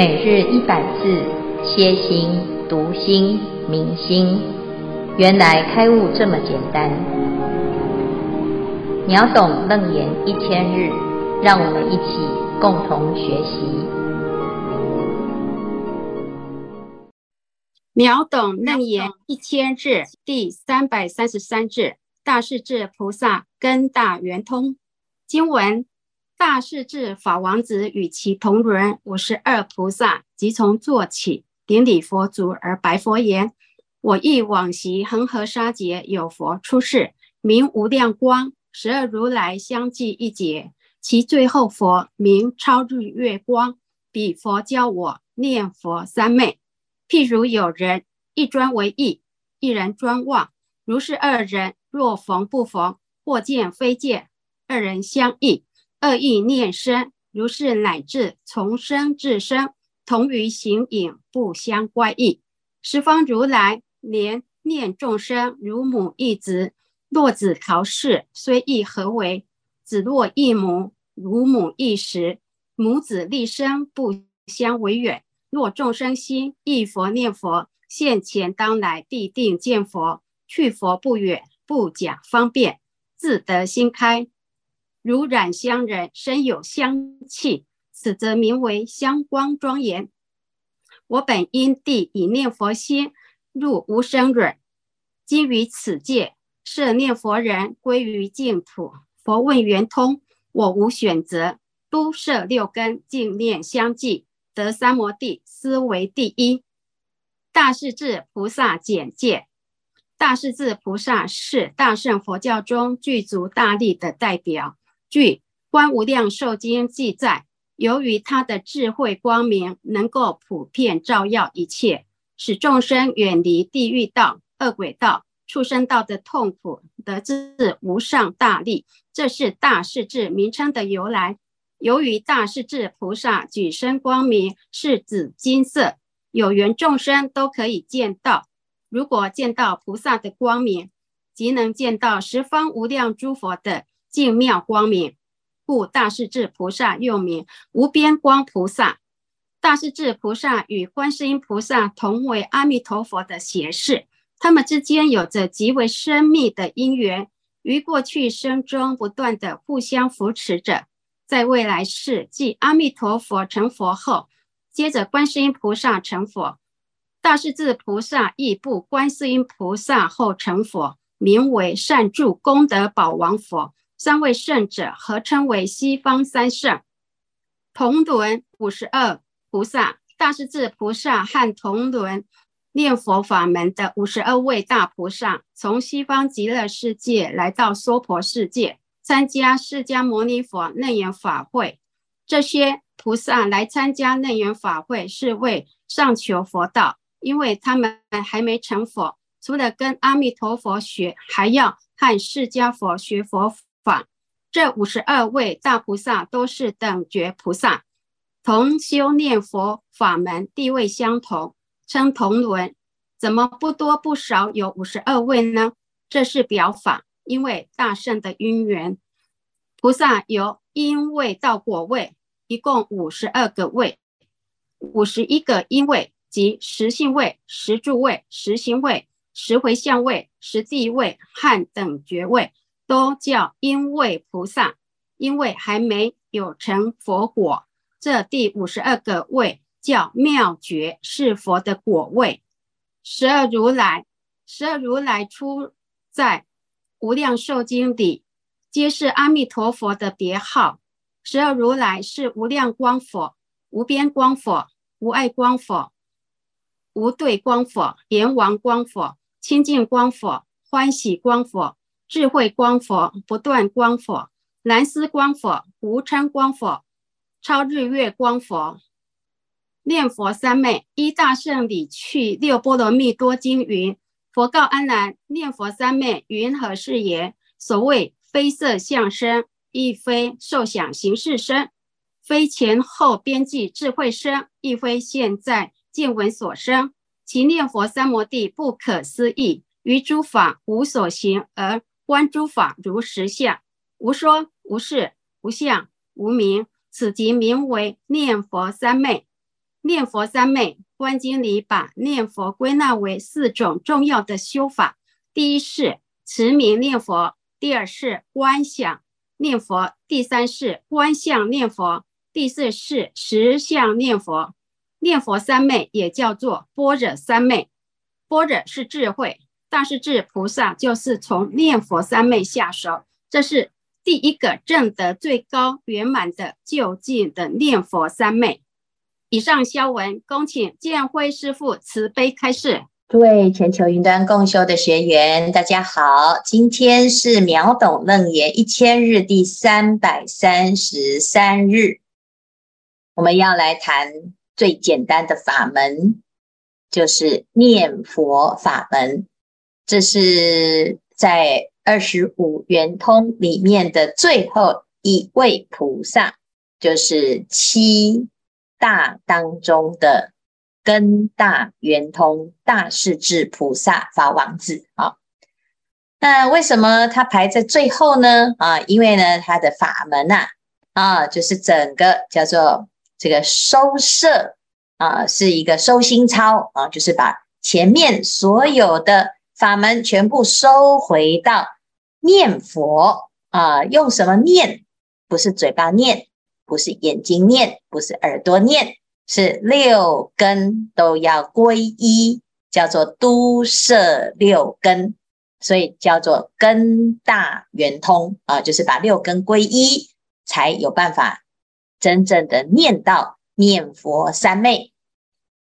每日一百字，歇心、读心、明心，原来开悟这么简单。秒懂楞严一千日，让我们一起共同学习。秒懂楞严一千日第三百三十三日，大势至菩萨根大圆通经文。大势至法王子与其同伦五十二菩萨，即从坐起，顶礼佛足而白佛言：“我忆往昔恒河沙劫有佛出世，名无量光，十二如来相继一劫。其最后佛名超日月光。彼佛教我念佛三昧。譬如有人一专为意，一人专望。如是二人若逢不逢，或见非见，二人相忆。”二意念生，如是乃至从生至生，同于形影，不相乖异。十方如来怜念众生，如母忆子。若子逃世，虽忆何为？子若忆母，如母忆时。母子立身，不相违远。若众生心忆佛念佛，现前当来必定见佛。去佛不远，不假方便，自得心开。如染香人，身有香气，此则名为香光庄严。我本因地以念佛心入无生忍，今于此界设念佛人归于净土。佛问圆通，我无选择，都摄六根，净念相继，得三摩地，斯为第一。大势至菩萨简介：大势至菩萨是大乘佛教中具足大力的代表。据《观无量寿经》记载，由于他的智慧光明能够普遍照耀一切，使众生远离地狱道、恶鬼道、畜生道的痛苦，得自无上大力。这是大势至名称的由来。由于大势至菩萨举身光明是紫金色，有缘众生都可以见到。如果见到菩萨的光明，即能见到十方无量诸佛的。净妙光明，故大势至菩萨又名无边光菩萨。大势至菩萨与观世音菩萨同为阿弥陀佛的胁侍，他们之间有着极为深密的因缘，于过去生中不断的互相扶持着。在未来世，即阿弥陀佛成佛后，接着观世音菩萨成佛，大势至菩萨亦步观世音菩萨后成佛，名为善住功德宝王佛。三位圣者合称为西方三圣，同伦五十二菩萨，大势至菩萨和同伦念佛法门的五十二位大菩萨，从西方极乐世界来到娑婆世界，参加释迦牟尼佛楞严法会。这些菩萨来参加楞严法会，是为上求佛道，因为他们还没成佛，除了跟阿弥陀佛学，还要和释迦佛学佛。法，这五十二位大菩萨都是等觉菩萨，同修念佛法门，地位相同，称同伦。怎么不多不少有五十二位呢？这是表法，因为大圣的因缘，菩萨由因位到果位，一共五十二个位，五十一个因位，即实性位、实住位、实行位、实回向位、实地位和等觉位。都叫因位菩萨，因为还没有成佛果。这第五十二个位叫妙觉，是佛的果位。十二如来，十二如来出在无量寿经里，皆是阿弥陀佛的别号。十二如来是无量光佛、无边光佛、无碍光佛、无对光佛、阎王光佛、清净光佛、欢喜光佛。智慧光佛、不断光佛、蓝丝光佛、无称光佛、超日月光佛，念佛三昧。一大圣理趣六波罗蜜多经云：佛告阿难，念佛三昧云何是也？所谓非色相身，亦非受想行识身，非前后边际智慧身，亦非现在见闻所生。其念佛三摩地不可思议，于诸法无所行而。观诸法如实相，无说无事无相无名，此即名为念佛三昧。念佛三昧，观经里把念佛归纳为四种重要的修法。第一是持名念佛，第二是观想念佛，第三是观相念佛，第四是实相念佛。念佛三昧也叫做般若三昧，般若是智慧，大势至菩萨就是从念佛三昧下手，这是第一个证得最高圆满的究竟的念佛三昧。以上消文，恭请建辉师父慈悲开示。各位全球云端共修的学员，大家好，今天是秒懂楞严一千日第三百三十三日，我们要来谈。最简单的法门就是念佛法门，这是在二十五圆通里面的最后一位菩萨，就是七大当中的根大圆通大势至菩萨法王子啊。那为什么他排在最后呢？啊，因为呢，他的法门呐，啊，就是整个叫做。这个收摄啊，是一个收心操啊，就是把前面所有的法门全部收回到念佛啊，用什么念？不是嘴巴念，不是眼睛念，不是耳朵念，是六根都要归一，叫做都摄六根，所以叫做根大圆通啊，就是把六根归一，才有办法。真正的念到念佛三昧，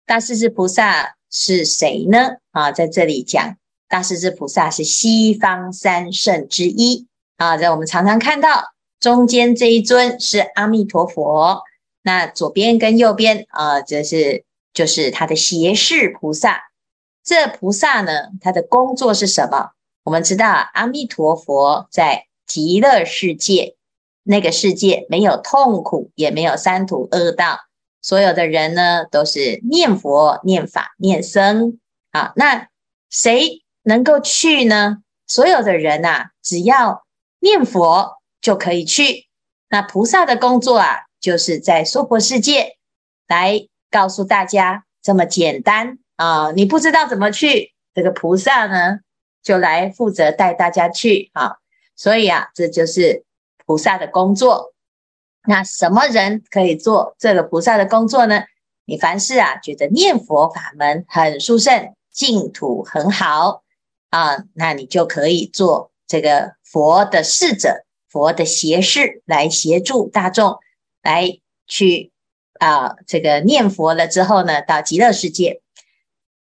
大势至菩萨是谁呢？啊，在这里讲，大势至菩萨是西方三圣之一啊。在我们常常看到中间这一尊是阿弥陀佛，那左边跟右边啊，这是就是他的胁侍菩萨。这菩萨呢，他的工作是什么？我们知道阿弥陀佛在极乐世界。那个世界没有痛苦，也没有三途恶道，所有的人呢都是念佛、念法、念僧。啊，那谁能够去呢？所有的人呐，只要念佛就可以去。那菩萨的工作啊，就是在娑婆世界来告诉大家这么简单啊。你不知道怎么去，这个菩萨呢就来负责带大家去啊。所以啊，这就是。菩萨的工作，那什么人可以做这个菩萨的工作呢？你凡事啊，觉得念佛法门很殊胜，净土很好啊，那你就可以做这个佛的侍者、佛的胁侍，来协助大众来去啊，这个念佛了之后呢，到极乐世界。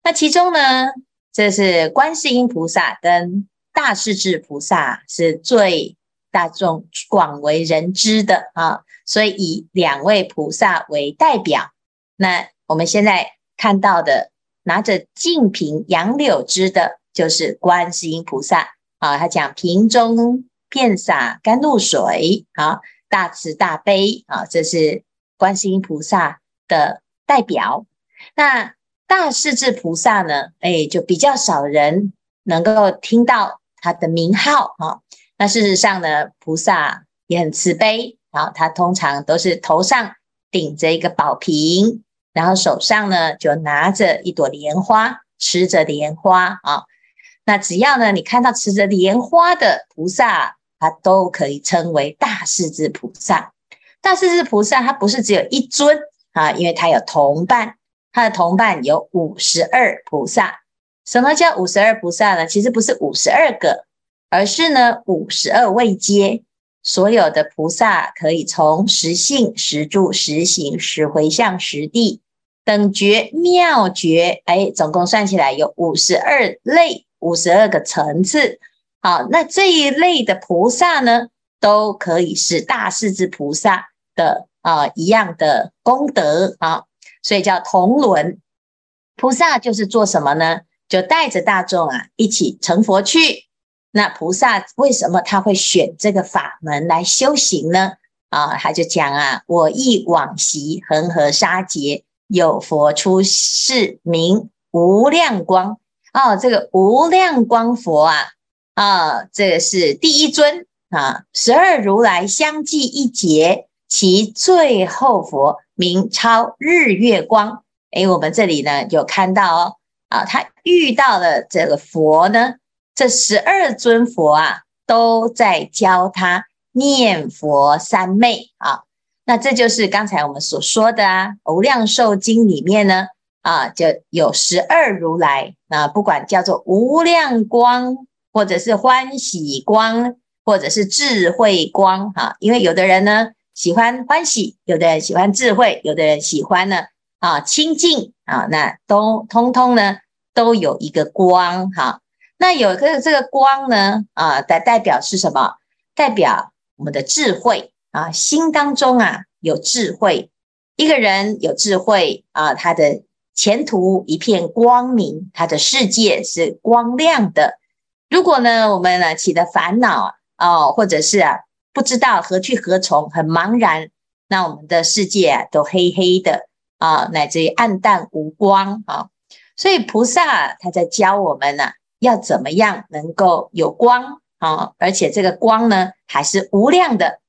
那其中呢，这是观世音菩萨跟大势至菩萨是最。大众广为人知的啊，所以以两位菩萨为代表。那我们现在看到的拿着净瓶杨柳枝的，就是观世音菩萨啊。他讲瓶中遍洒甘露水啊，大慈大悲啊，这是观世音菩萨的代表。那大势至菩萨呢？哎，就比较少人能够听到他的名号啊。那事实上呢，菩萨也很慈悲啊，他通常都是头上顶着一个宝瓶，然后手上呢就拿着一朵莲花，持着莲花啊。那只要呢你看到持着莲花的菩萨，他都可以称为大势至菩萨。大势至菩萨他不是只有一尊啊，因为他有同伴，他的同伴有五十二菩萨。什么叫五十二菩萨呢？其实不是五十二个。而是呢，五十二位阶，所有的菩萨可以从实性、实住、实行、实回向、实地等觉妙觉，哎，总共算起来有五十二类，五十二个层次。好，那这一类的菩萨呢，都可以是大势至菩萨的啊、一样的功德啊，所以叫同伦菩萨。就是做什么呢？就带着大众啊一起成佛去。那菩萨为什么他会选这个法门来修行呢？啊，他就讲啊，我忆往昔恒河沙劫，有佛出世名无量光。哦，这个无量光佛啊，啊，这个是第一尊啊，十二如来相继一劫，其最后佛名超日月光。诶，我们这里呢有看到哦，啊，他遇到了这个佛呢，这十二尊佛啊都在教他念佛三昧啊。那这就是刚才我们所说的啊，《无量寿经》里面呢啊，就有十二如来，那不管叫做无量光，或者是欢喜光，或者是智慧光哈，因为有的人呢。喜欢欢喜，有的人喜欢智慧，有的人喜欢呢啊清净啊，那都通通呢都有一个光哈。那有个这个光呢啊的代表是什么？代表我们的智慧啊，心当中啊有智慧。一个人有智慧啊，他的前途一片光明，他的世界是光亮的。如果呢我们呢起的烦恼啊，或者是啊。不知道何去何从，很茫然。那我们的世界啊，都黑黑的啊，乃至于暗淡无光啊。所以菩萨他在教我们呢、要怎么样能够有光啊？而且这个光呢，还是无量的。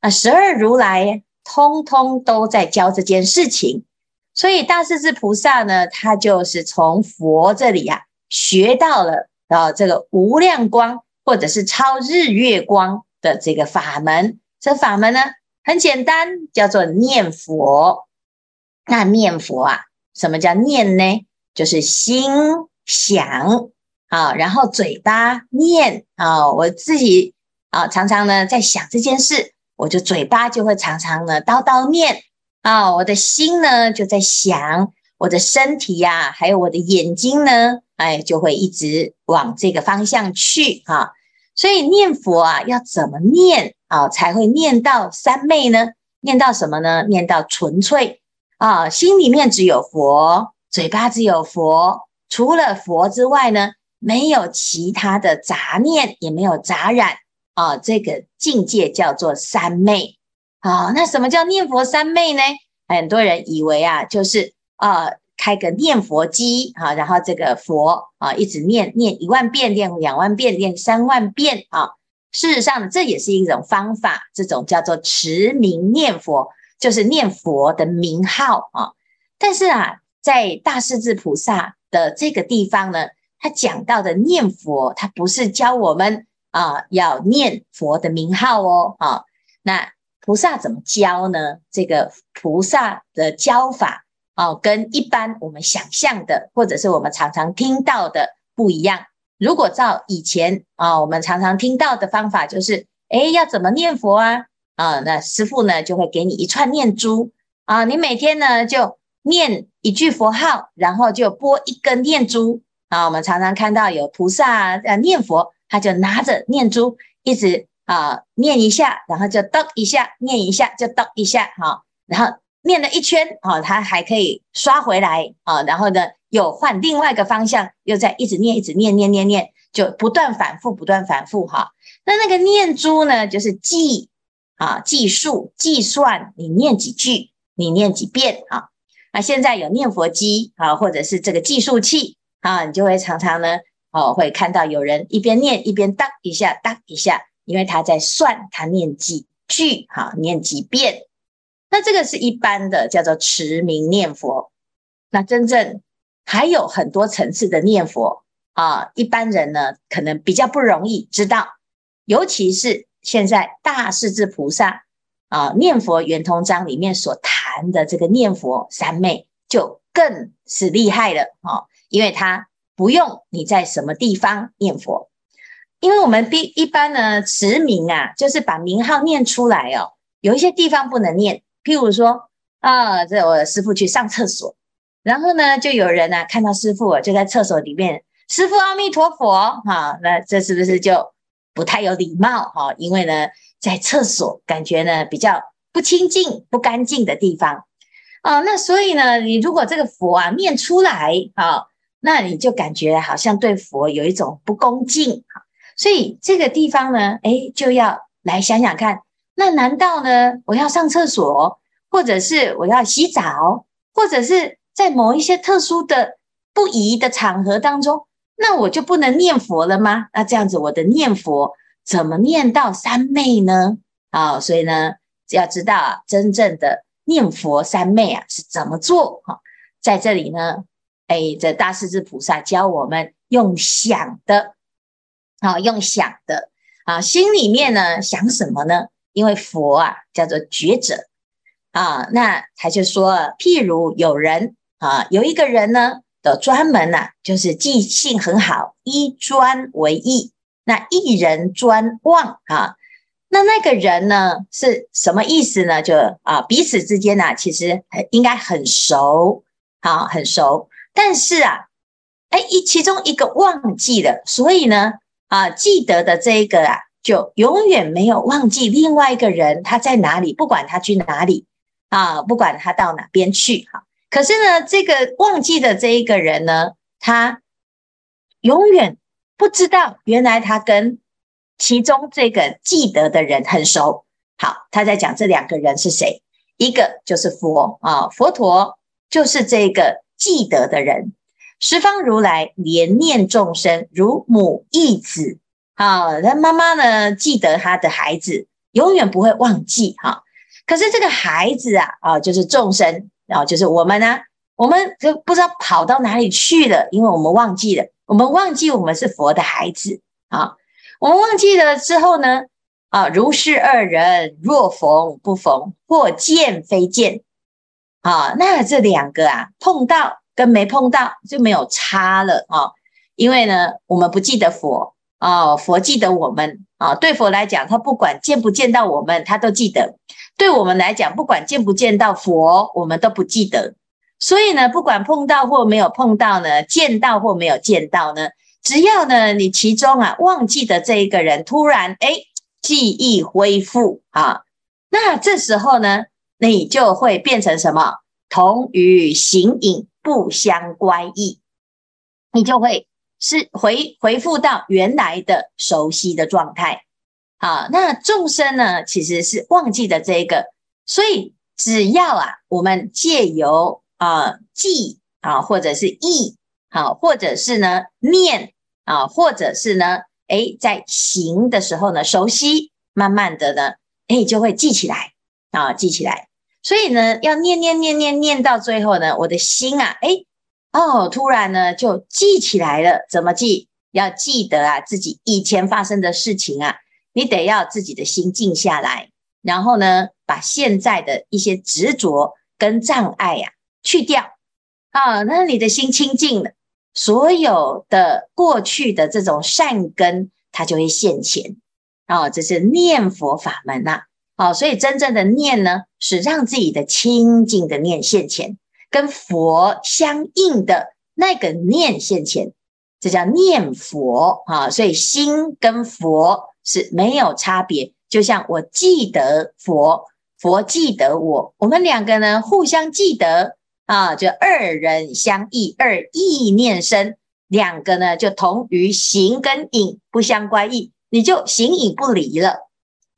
那十二如来通通都在教这件事情。所以大势至菩萨呢，他就是从佛这里啊，学到了啊，这个无量光，或者是超日月光。的这个法门，这法门呢很简单，叫做念佛。那念佛啊，什么叫念呢？就是心想啊，然后嘴巴念啊。我自己啊，常常呢在想这件事，我就嘴巴就会常常呢叨叨念啊，我的心呢就在想，我的身体呀、还有我的眼睛呢，哎，就会一直往这个方向去啊。所以念佛啊，要怎么念啊，才会念到三昧呢？念到什么呢？念到纯粹啊，心里面只有佛，嘴巴只有佛，除了佛之外呢，没有其他的杂念，也没有杂染啊。这个境界叫做三昧啊。那什么叫念佛三昧呢？很多人以为啊，就是啊。开个念佛机啊，然后这个佛啊，一直念念一万遍，念两万遍，念三万遍啊。事实上，这也是一种方法，这种叫做持名念佛，就是念佛的名号啊。但是啊，在大势至菩萨的这个地方呢，他讲到的念佛，他不是教我们啊要念佛的名号哦啊。那菩萨怎么教呢？这个菩萨的教法。哦，跟一般我们想象的，或者是我们常常听到的不一样。如果照以前啊，我们常常听到的方法，就是，诶，要怎么念佛啊？啊，那师父呢就会给你一串念珠啊，你每天呢就念一句佛号，然后就拨一根念珠啊。我们常常看到有菩萨啊念佛，他就拿着念珠一直啊念一下，然后就噔一下，念一下就噔一下，哈，然后。念了一圈啊，它还可以刷回来啊，然后呢，又换另外一个方向，又再一直念，一直念，念念念，就不断反复，不断反复哈。那那个念珠呢，就是计啊，计数计算，你念几句，你念几遍啊。那现在有念佛机啊，或者是这个计数器啊，你就会常常呢，哦，会看到有人一边念一边当一下，当一下，因为他在算他念几句哈，念几遍。那这个是一般的，叫做持名念佛。那真正还有很多层次的念佛啊，一般人呢可能比较不容易知道。尤其是现在大势至菩萨啊，念佛圆通章里面所谈的这个念佛三昧，就更是厉害了啊，因为他不用你在什么地方念佛，因为我们一一般呢持名啊，就是把名号念出来哦，有一些地方不能念。譬如说啊，这我师父去上厕所，然后呢，就有人呢、啊、看到师父就在厕所里面，师父阿弥陀佛哈，那这是不是就不太有礼貌哈？因为呢，在厕所感觉呢比较不清净、不干净的地方啊，那所以呢，你如果这个佛啊念出来啊，那你就感觉好像对佛有一种不恭敬哈，所以这个地方呢，诶，就要来想想看。那难道呢？我要上厕所，或者是我要洗澡，或者是在某一些特殊的不宜的场合当中，那我就不能念佛了吗？那这样子，我的念佛怎么念到三昧呢？啊，所以呢，要知道啊，真正的念佛三昧啊是怎么做哈？在这里呢，哎，这大势至菩萨教我们用想的，啊，用想的啊，心里面呢想什么呢？因为佛啊叫做觉者啊，那他就说，譬如有人啊，有一个人呢的专门呢、啊，就是记性很好，依专为忆，那一人专忘啊。那那个人呢是什么意思呢？就啊，彼此之间呢、啊，其实应该很熟，啊，很熟。但是啊，哎，一其中一个忘记了，所以呢，啊，记得的这一个啊，就永远没有忘记另外一个人他在哪里，不管他去哪里啊，不管他到哪边去，哈。可是呢，这个忘记的这一个人呢，他永远不知道，原来他跟。其中这个记得的人很熟，好，他在讲这两个人是谁？一个就是佛啊，佛陀就是这个记得的人。十方如来怜念众生如母忆子，好，那妈妈呢记得他的孩子，永远不会忘记哈。可是这个孩子啊啊，就是众生啊，就是我们呢，我们就不知道跑到哪里去了，因为我们忘记了，我们忘记我们是佛的孩子啊。我们忘记了之后呢？啊，如是二人，若逢不逢，或见非见，啊，那这两个啊，碰到跟没碰到就没有差了啊。因为呢，我们不记得佛啊，佛记得我们啊。对佛来讲，他不管见不见到我们，他都记得；对我们来讲，不管见不见到佛，我们都不记得。所以呢，不管碰到或没有碰到呢，见到或没有见到呢。只要呢，你其中啊忘记的这一个人突然哎记忆恢复啊，那这时候呢，你就会变成什么？同于形影不相乖异，你就会是回回复到原来的熟悉的状态。啊，那众生呢，其实是忘记的这个，所以只要啊，我们借由啊记啊，或者是忆，好，或者是呢念。啊，或者是呢，哎，在行的时候呢，熟悉，慢慢的呢，哎，就会记起来啊，记起来。所以呢，要念念念念念到最后呢，我的心啊，哎，哦，突然呢就记起来了。怎么记？要记得啊，自己以前发生的事情啊，你得要自己的心静下来，然后呢，把现在的一些执着跟障碍呀去掉啊，那你的心清净了。所有的过去的这种善根，它就会现前哦，这是念佛法门呐、啊，哦，所以真正的念呢，是让自己的清净的念现前，跟佛相应的那个念现前，这叫念佛啊。所以心跟佛是没有差别，就像我记得佛，佛记得我，我们两个呢互相记得。啊，就二人相忆，二意念生，两个呢就同于形跟影不相乖异，你就形影不离了。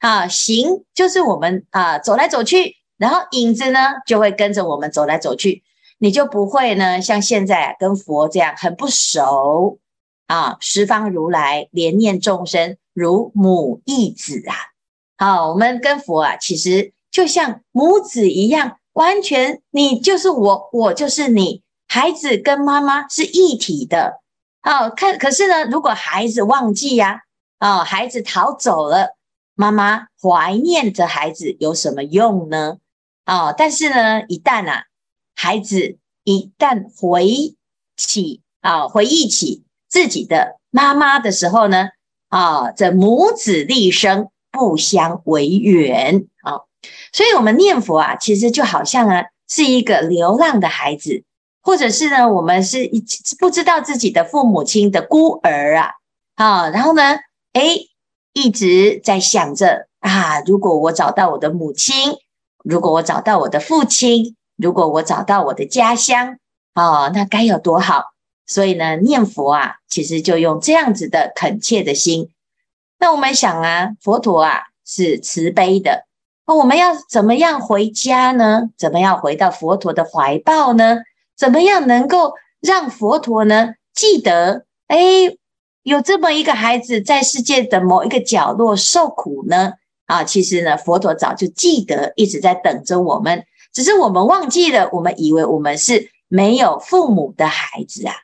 啊，行就是我们啊走来走去，然后影子呢就会跟着我们走来走去，你就不会呢像现在跟佛这样很不熟啊。十方如来怜念众生如母忆子啊，好，我们跟佛啊其实就像母子一样。完全，你就是我，我就是你。孩子跟妈妈是一体的。哦，看，可是呢，如果孩子忘记呀，哦，孩子逃走了，妈妈怀念着孩子有什么用呢？哦，但是呢，一旦啊，孩子一旦回起啊，回忆起自己的妈妈的时候呢，啊，这母子立生不相为远啊。所以，我们念佛啊，其实就好像啊，是一个流浪的孩子，或者是呢，我们是一不知道自己的父母亲的孤儿啊，啊，然后呢，哎，一直在想着啊，如果我找到我的母亲，如果我找到我的父亲，如果我找到我的家乡，哦，那该有多好！所以呢，念佛啊，其实就用这样子的恳切的心。那我们想啊，佛陀啊，是慈悲的。那我们要怎么样回家呢？怎么样回到佛陀的怀抱呢？怎么样能够让佛陀呢记得？哎，有这么一个孩子在世界的某一个角落受苦呢？啊，其实呢，佛陀早就记得，一直在等着我们，只是我们忘记了，我们以为我们是没有父母的孩子啊。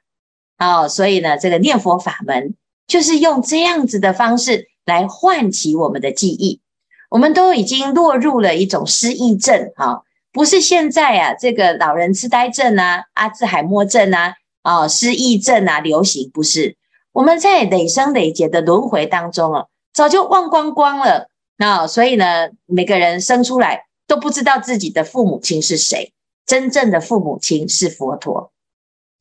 哦，所以呢，这个念佛法门就是用这样子的方式来唤起我们的记忆。我们都已经落入了一种失忆症，啊，不是现在啊，这个老人痴呆症啊、阿兹海默症啊、啊失忆症啊流行，不是。我们在累生累劫的轮回当中啊，早就忘光光了。那所以呢，每个人生出来都不知道自己的父母亲是谁，真正的父母亲是佛陀。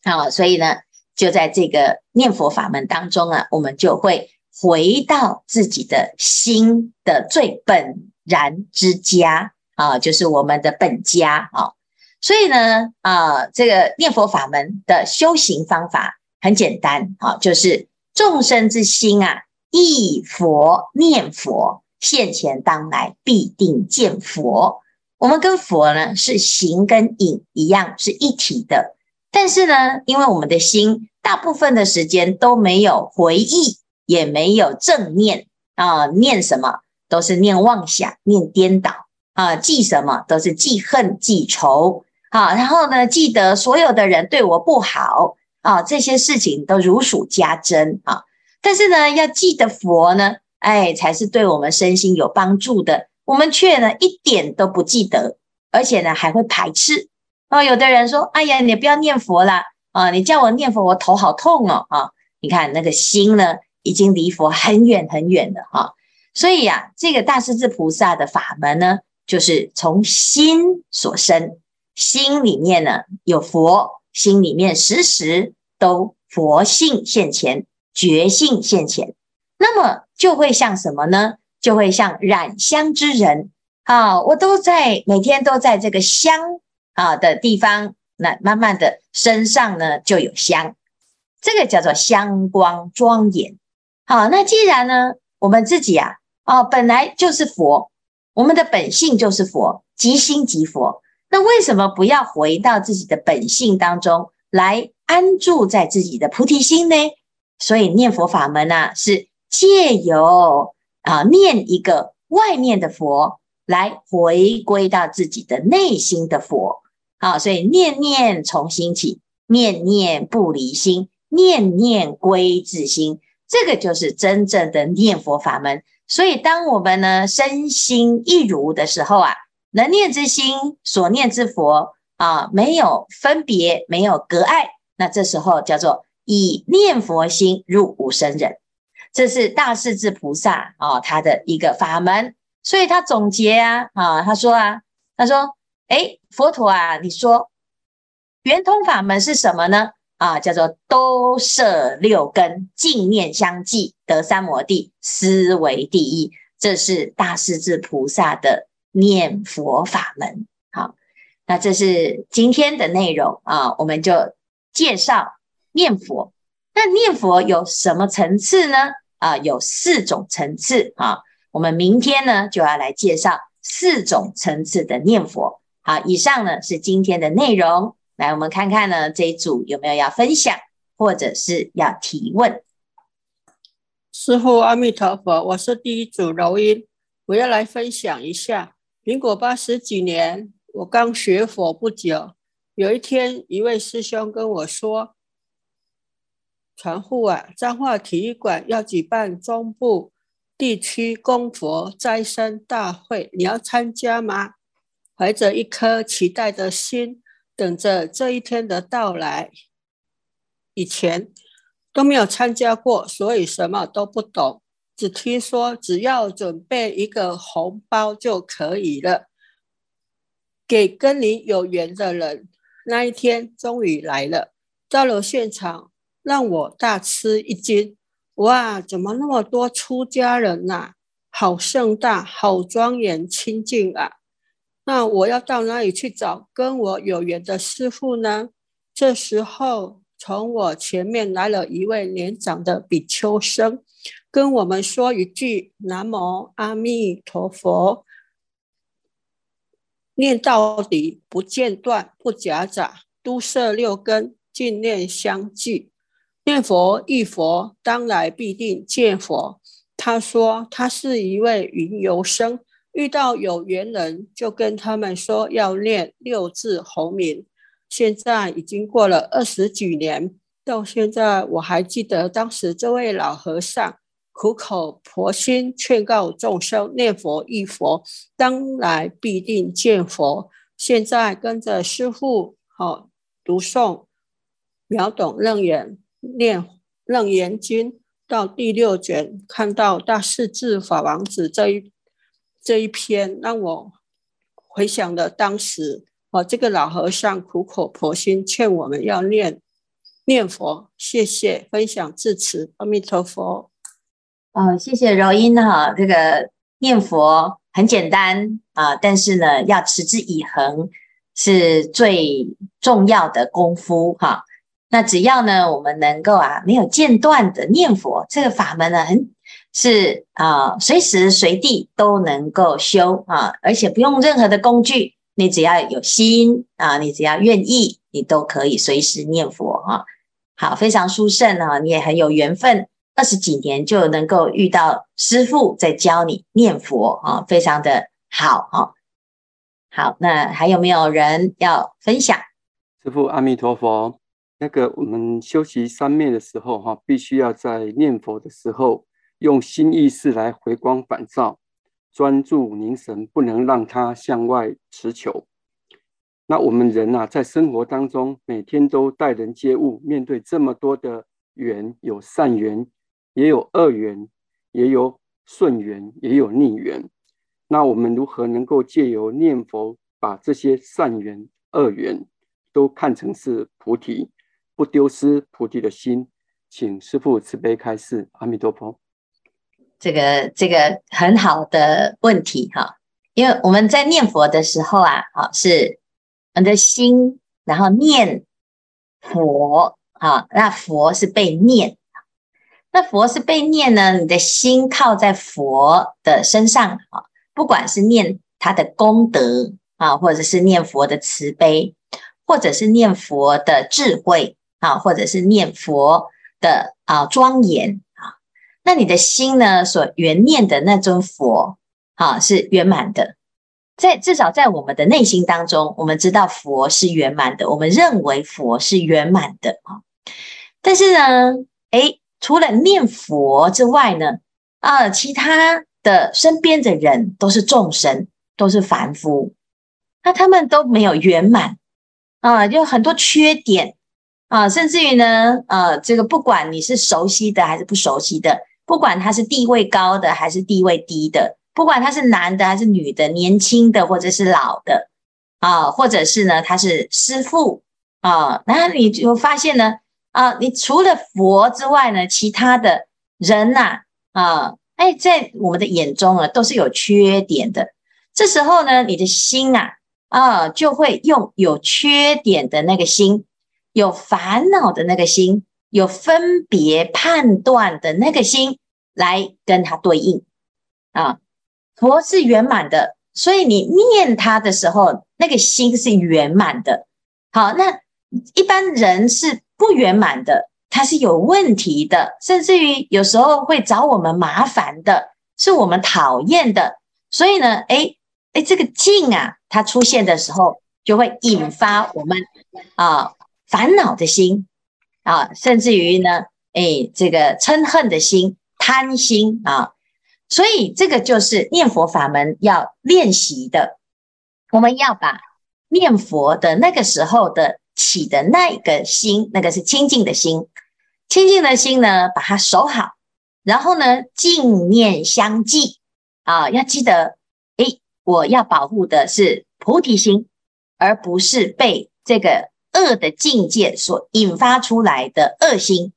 啊，所以呢。就在这个念佛法门当中啊，我们就会回到自己的心的最本然之家啊，就是我们的本家啊。所以呢，啊，这个念佛法门的修行方法很简单啊，就是众生之心啊，忆佛念佛，现前当来必定见佛。我们跟佛呢是形跟影一样，是一体的。但是呢，因为我们的心大部分的时间都没有回忆，也没有正念啊，念什么都是念妄想、念颠倒啊，记什么都是记恨、记仇啊，然后呢，记得所有的人对我不好啊，这些事情都如数家珍啊。但是呢，要记得佛呢，哎，才是对我们身心有帮助的。我们却呢一点都不记得，而且呢还会排斥。哦，有的人说：“哎呀，你不要念佛啦！啊，你叫我念佛，我头好痛哦！啊，你看那个心呢，已经离佛很远很远了哈。所以呀，这个大势至菩萨的法门呢，就是从心所生，心里面呢有佛，心里面时时都佛性现前，觉性现前，那么就会像什么呢？就会像染香之人啊！我都在每天都在这个香。”啊的地方，那慢慢的身上呢就有香，这个叫做香光庄严。好，那既然呢我们自己啊，哦本来就是佛，我们的本性就是佛，即心即佛，那为什么不要回到自己的本性当中来安住在自己的菩提心呢？所以念佛法门呢、是借由啊念一个外面的佛，来回归到自己的内心的佛。啊，所以念念从心起，念念不离心，念念归自心，这个就是真正的念佛法门。所以，当我们呢身心一如的时候啊，能念之心，所念之佛啊，没有分别，没有隔碍，那这时候叫做以念佛心入无生忍。这是大势至菩萨啊，他的一个法门。所以他总结啊，啊，他说啊，他说。哎，佛陀啊，你说圆通法门是什么呢？啊，叫做兜摄六根，净念相继，得三摩地，斯为第一。这是大势至菩萨的念佛法门。好，那这是今天的内容啊，我们就介绍念佛。那念佛有什么层次呢？啊，有四种层次啊。我们明天呢就要来介绍四种层次的念佛。好，以上呢是今天的内容。来，我们看看呢这一组有没有要分享，或者是要提问。师父阿弥陀佛，我是第一组柔音，我要来分享一下。民国八十几年，我刚学佛不久，有一天一位师兄跟我说：“传护啊，彰化体育馆要举办中部地区供佛斋生大会，你要参加吗？”怀着一颗期待的心，等着这一天的到来。以前都没有参加过，所以什么都不懂。只听说只要准备一个红包就可以了，给跟你有缘的人。那一天终于来了，到了现场，让我大吃一惊。哇，怎么那么多出家人呐、啊？好盛大，好庄严清净啊！那我要到哪里去找跟我有缘的师父呢？这时候，从我前面来了一位年长的比丘僧，跟我们说一句“南无阿弥陀佛”，念到底不间断、不夹杂，都摄六根，净念相继，念佛忆佛，当来必定见佛。他说他是一位云游生，遇到有缘人就跟他们说要念六字洪名。现在已经过了二十几年，到现在我还记得当时这位老和尚苦口婆心劝告众生念佛忆佛，当来必定见佛。现在跟着师父好读诵秒懂楞严念楞严经到第六卷，看到大势至法王子这一这一篇，让我回想了当时。哦，这个老和尚苦口婆心劝我们要念念佛，谢谢分享至此，阿弥陀佛。哦，谢谢柔音哈，这个念佛很简单啊，但是呢，要持之以恒是最重要的功夫哈。那只要呢，我们能够啊，没有间断的念佛，这个法门呢，很是啊，随时随地都能够修啊，而且不用任何的工具。你只要有心啊，你只要愿意，你都可以随时念佛哈。好，非常殊胜啊，你也很有缘分，二十几年就能够遇到师父在教你念佛啊，非常的好哈。好，那还有没有人要分享？师父阿弥陀佛。那个我们修习三昧的时候哈，必须要在念佛的时候用心意识来回光返照。专注凝神，不能让它向外持求。那我们人啊，在生活当中，每天都待人接物，面对这么多的缘，有善缘，也有恶缘，也有顺缘，也有逆缘。那我们如何能够借由念佛，把这些善缘、恶缘都看成是菩提，不丢失菩提的心？请师父慈悲开示。阿弥陀佛。这个这个很好的问题哈，因为我们在念佛的时候啊，啊是我们的心，然后念佛啊，那佛是被念，那佛是被念呢，你的心靠在佛的身上啊，不管是念他的功德啊，或者是念佛的慈悲，或者是念佛的智慧啊，或者是念佛的啊庄严。那你的心呢？所缘念的那尊佛，啊，是圆满的。在至少在我们的内心当中，我们知道佛是圆满的，我们认为佛是圆满的啊。但是呢，诶，除了念佛之外呢，啊，其他的身边的人都是众生，都是凡夫，那他们都没有圆满啊，有很多缺点啊，甚至于呢，呃，这个不管你是熟悉的还是不熟悉的。不管他是地位高的还是地位低的，不管他是男的还是女的，年轻的或者是老的，啊，或者是呢，他是师父啊，那你就发现呢，啊，你除了佛之外呢，其他的人呐，啊，哎，在我们的眼中啊，都是有缺点的。这时候呢，你的心啊，啊，就会用有缺点的那个心，有烦恼的那个心。有分别判断的那个心来跟它对应啊，佛是圆满的，所以你念他的时候，那个心是圆满的。好，那一般人是不圆满的，他是有问题的，甚至于有时候会找我们麻烦的，是我们讨厌的。所以呢，诶诶，这个境啊，它出现的时候，就会引发我们啊烦恼的心。啊，甚至于呢，哎，这个嗔恨的心、贪心啊，所以这个就是念佛法门要练习的。我们要把念佛的那个时候的起的那个心，那个是清净的心，清净的心呢，把它守好，然后呢，净念相继啊，要记得，哎，我要保护的是菩提心，而不是被这个。恶的境界所引发出来的恶心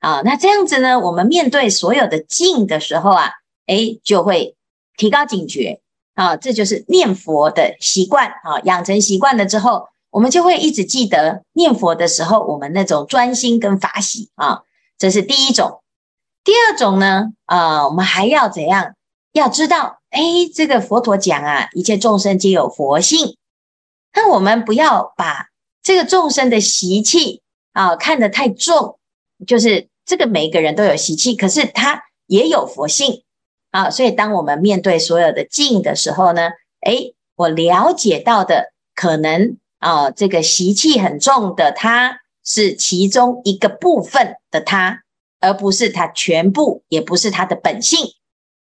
啊，那这样子呢，我们面对所有的境的时候啊，诶，就会提高警觉啊，这就是念佛的习惯啊，养成习惯了之后，我们就会一直记得念佛的时候，我们那种专心跟法喜啊，这是第一种。第二种呢，啊，我们还要怎样？要知道，诶，这个佛陀讲啊，一切众生皆有佛性，那我们不要把。这个众生的习气啊，看得太重，就是这个每一个人都有习气，可是他也有佛性啊。所以当我们面对所有的境的时候呢，诶，我了解到的可能啊，这个习气很重的他是其中一个部分的他，而不是他全部，也不是他的本性。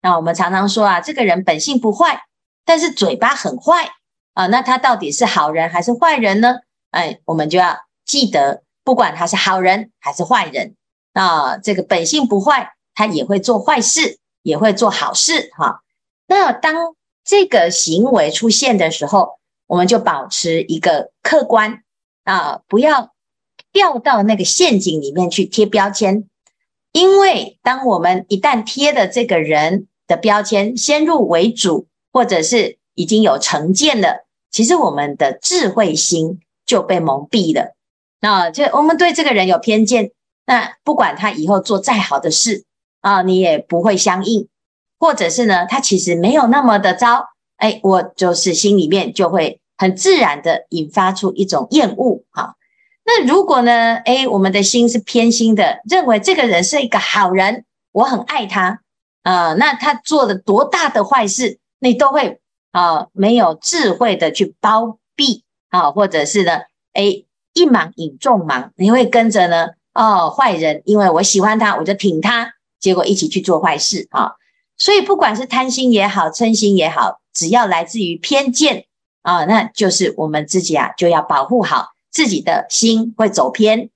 那我们常常说啊，这个人本性不坏，但是嘴巴很坏啊，那他到底是好人还是坏人呢？哎，我们就要记得，不管他是好人还是坏人，啊，这个本性不坏，他也会做坏事，也会做好事哈。那当这个行为出现的时候，我们就保持一个客观啊，不要掉到那个陷阱里面去贴标签。因为当我们一旦贴的这个人的标签先入为主，或者是已经有成见了，其实我们的智慧心就被蒙蔽了。那就我们对这个人有偏见，那不管他以后做再好的事啊，你也不会相应。或者是呢，他其实没有那么的糟，哎，我就是心里面就会很自然的引发出一种厌恶哈。那如果呢，哎，我们的心是偏心的，认为这个人是一个好人，我很爱他啊，那他做了多大的坏事，你都会啊，没有智慧的去包庇啊，或者是呢，哎，一盲引众盲，你会跟着呢，哦，坏人，因为我喜欢他，我就挺他，结果一起去做坏事啊。所以，不管是贪心也好，嗔心也好，只要来自于偏见啊，那就是我们自己啊，就要保护好自己的心会走偏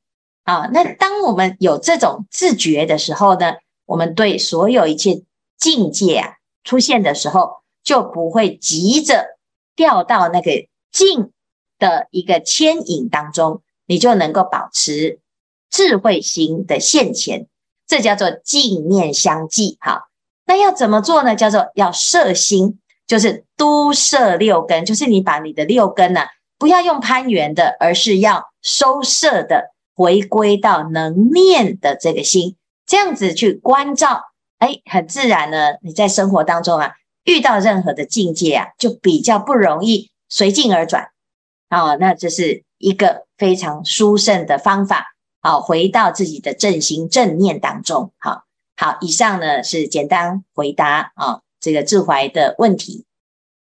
啊。那当我们有这种自觉的时候呢，我们对所有一切境界啊出现的时候，就不会急着掉到那个境的一个牵引当中，你就能够保持智慧心的现前，这叫做镜面相继，哈。那要怎么做呢？叫做要摄心，就是都摄六根，就是你把你的六根呢、啊，不要用攀缘的，而是要收摄的，回归到能念的这个心，这样子去关照，哎，很自然呢。你在生活当中啊，遇到任何的境界啊，就比较不容易随境而转。哦，那这是一个非常殊胜的方法。好，回到自己的正心正念当中。好。好，以上呢是简单回答啊这个智怀的问题。